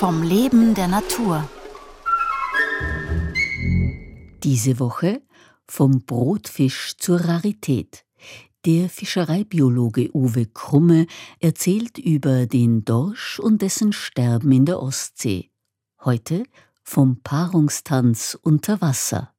vom Leben der Natur. Diese Woche vom Brotfisch zur Rarität. Der Fischereibiologe Uwe Krumme erzählt über den Dorsch und dessen Sterben in der Ostsee. Heute vom Paarungstanz unter Wasser.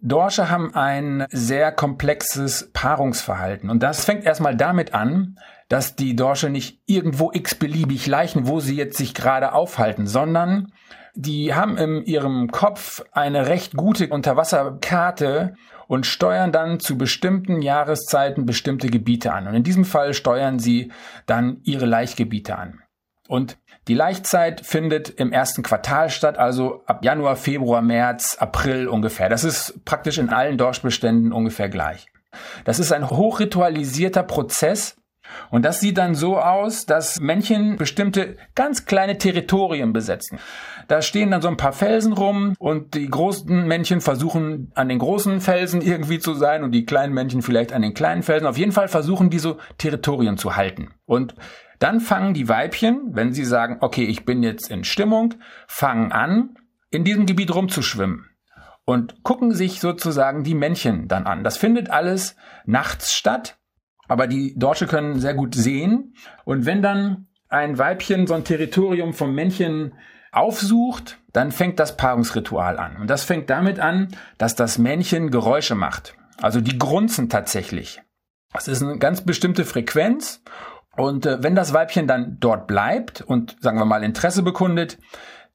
Dorsche haben ein sehr komplexes Paarungsverhalten. Und das fängt erstmal damit an, dass die Dorsche nicht irgendwo x-beliebig leichen, wo sie jetzt sich gerade aufhalten, sondern die haben in ihrem Kopf eine recht gute Unterwasserkarte und steuern dann zu bestimmten Jahreszeiten bestimmte Gebiete an. Und in diesem Fall steuern sie dann ihre Laichgebiete an. Und die Laichzeit findet im ersten Quartal statt, also ab Januar, Februar, März, April ungefähr. Das ist praktisch in allen Dorschbeständen ungefähr gleich. Das ist ein hochritualisierter Prozess, und das sieht dann so aus, dass Männchen bestimmte ganz kleine Territorien besetzen. Da stehen dann so ein paar Felsen rum und die großen Männchen versuchen an den großen Felsen irgendwie zu sein und die kleinen Männchen vielleicht an den kleinen Felsen. Auf jeden Fall versuchen die so Territorien zu halten. Und dann fangen die Weibchen, wenn sie sagen, okay, ich bin jetzt in Stimmung, fangen an, in diesem Gebiet rumzuschwimmen und gucken sich sozusagen die Männchen dann an. Das findet alles nachts statt aber die Dorsche können sehr gut sehen. Und wenn dann ein Weibchen so ein Territorium vom Männchen aufsucht, dann fängt das Paarungsritual an. Und das fängt damit an, dass das Männchen Geräusche macht. Also die grunzen tatsächlich. Das ist eine ganz bestimmte Frequenz. Und äh, wenn das Weibchen dann dort bleibt und, sagen wir mal, Interesse bekundet,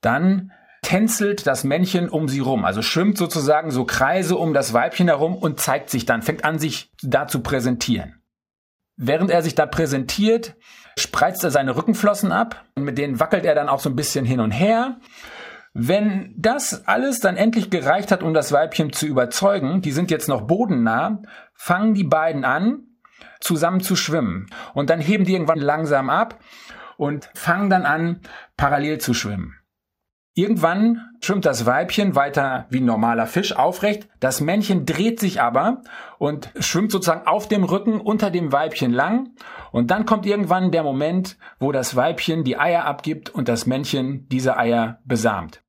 dann tänzelt das Männchen um sie rum, also schwimmt sozusagen so Kreise um das Weibchen herum und zeigt sich dann, fängt an, sich da zu präsentieren. Während er sich da präsentiert, spreizt er seine Rückenflossen ab und mit denen wackelt er dann auch so ein bisschen hin und her. Wenn das alles dann endlich gereicht hat, um das Weibchen zu überzeugen, die sind jetzt noch bodennah, fangen die beiden an, zusammen zu schwimmen. Und dann heben die irgendwann langsam ab und fangen dann an, parallel zu schwimmen. Irgendwann schwimmt das Weibchen weiter wie ein normaler Fisch aufrecht. Das Männchen dreht sich aber und schwimmt sozusagen auf dem Rücken unter dem Weibchen lang. Und dann kommt irgendwann der Moment, wo das Weibchen die Eier abgibt und das Männchen diese Eier besamt.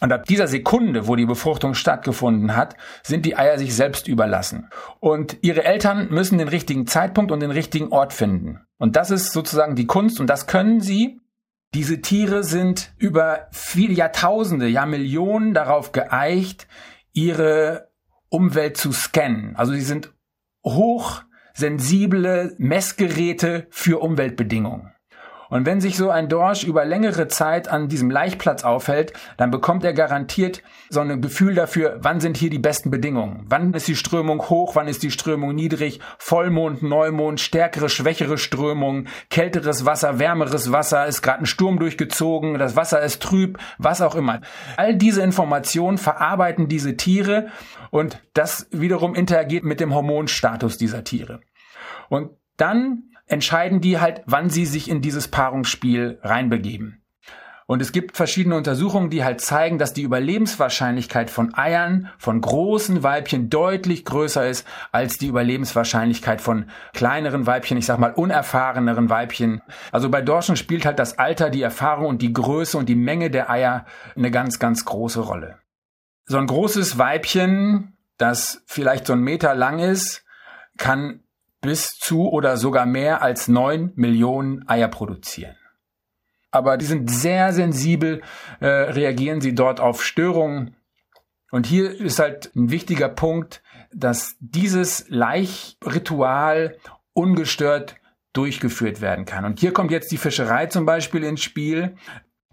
Und ab dieser Sekunde, wo die Befruchtung stattgefunden hat, sind die Eier sich selbst überlassen. Und ihre Eltern müssen den richtigen Zeitpunkt und den richtigen Ort finden. Und das ist sozusagen die Kunst und das können sie, diese Tiere sind über viele Jahrtausende, ja Millionen darauf geeicht, ihre Umwelt zu scannen. Also sie sind hochsensible Messgeräte für Umweltbedingungen. Und wenn sich so ein Dorsch über längere Zeit an diesem Laichplatz aufhält, dann bekommt er garantiert so ein Gefühl dafür, wann sind hier die besten Bedingungen. Wann ist die Strömung hoch, wann ist die Strömung niedrig, Vollmond, Neumond, stärkere, schwächere Strömung, kälteres Wasser, wärmeres Wasser, ist gerade ein Sturm durchgezogen, das Wasser ist trüb, was auch immer. All diese Informationen verarbeiten diese Tiere und das wiederum interagiert mit dem Hormonstatus dieser Tiere. Und dann entscheiden die halt, wann sie sich in dieses Paarungsspiel reinbegeben. Und es gibt verschiedene Untersuchungen, die halt zeigen, dass die Überlebenswahrscheinlichkeit von Eiern von großen Weibchen deutlich größer ist als die Überlebenswahrscheinlichkeit von kleineren Weibchen, ich sag mal unerfahreneren Weibchen. Also bei Dorschen spielt halt das Alter, die Erfahrung und die Größe und die Menge der Eier eine ganz, ganz große Rolle. So ein großes Weibchen, das vielleicht so ein Meter lang ist, kann bis zu oder sogar mehr als neun Millionen Eier produzieren. Aber die sind sehr sensibel, äh, reagieren sie dort auf Störungen. Und hier ist halt ein wichtiger Punkt, dass dieses Laichritual ungestört durchgeführt werden kann. Und hier kommt jetzt die Fischerei zum Beispiel ins Spiel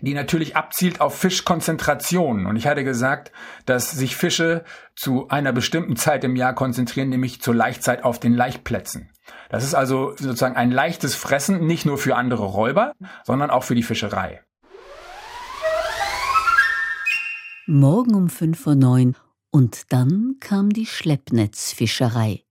die natürlich abzielt auf Fischkonzentration. Und ich hatte gesagt, dass sich Fische zu einer bestimmten Zeit im Jahr konzentrieren, nämlich zur Laichzeit auf den Laichplätzen. Das ist also sozusagen ein leichtes Fressen, nicht nur für andere Räuber, sondern auch für die Fischerei. Morgen um 5.09 Uhr und dann kam die Schleppnetzfischerei.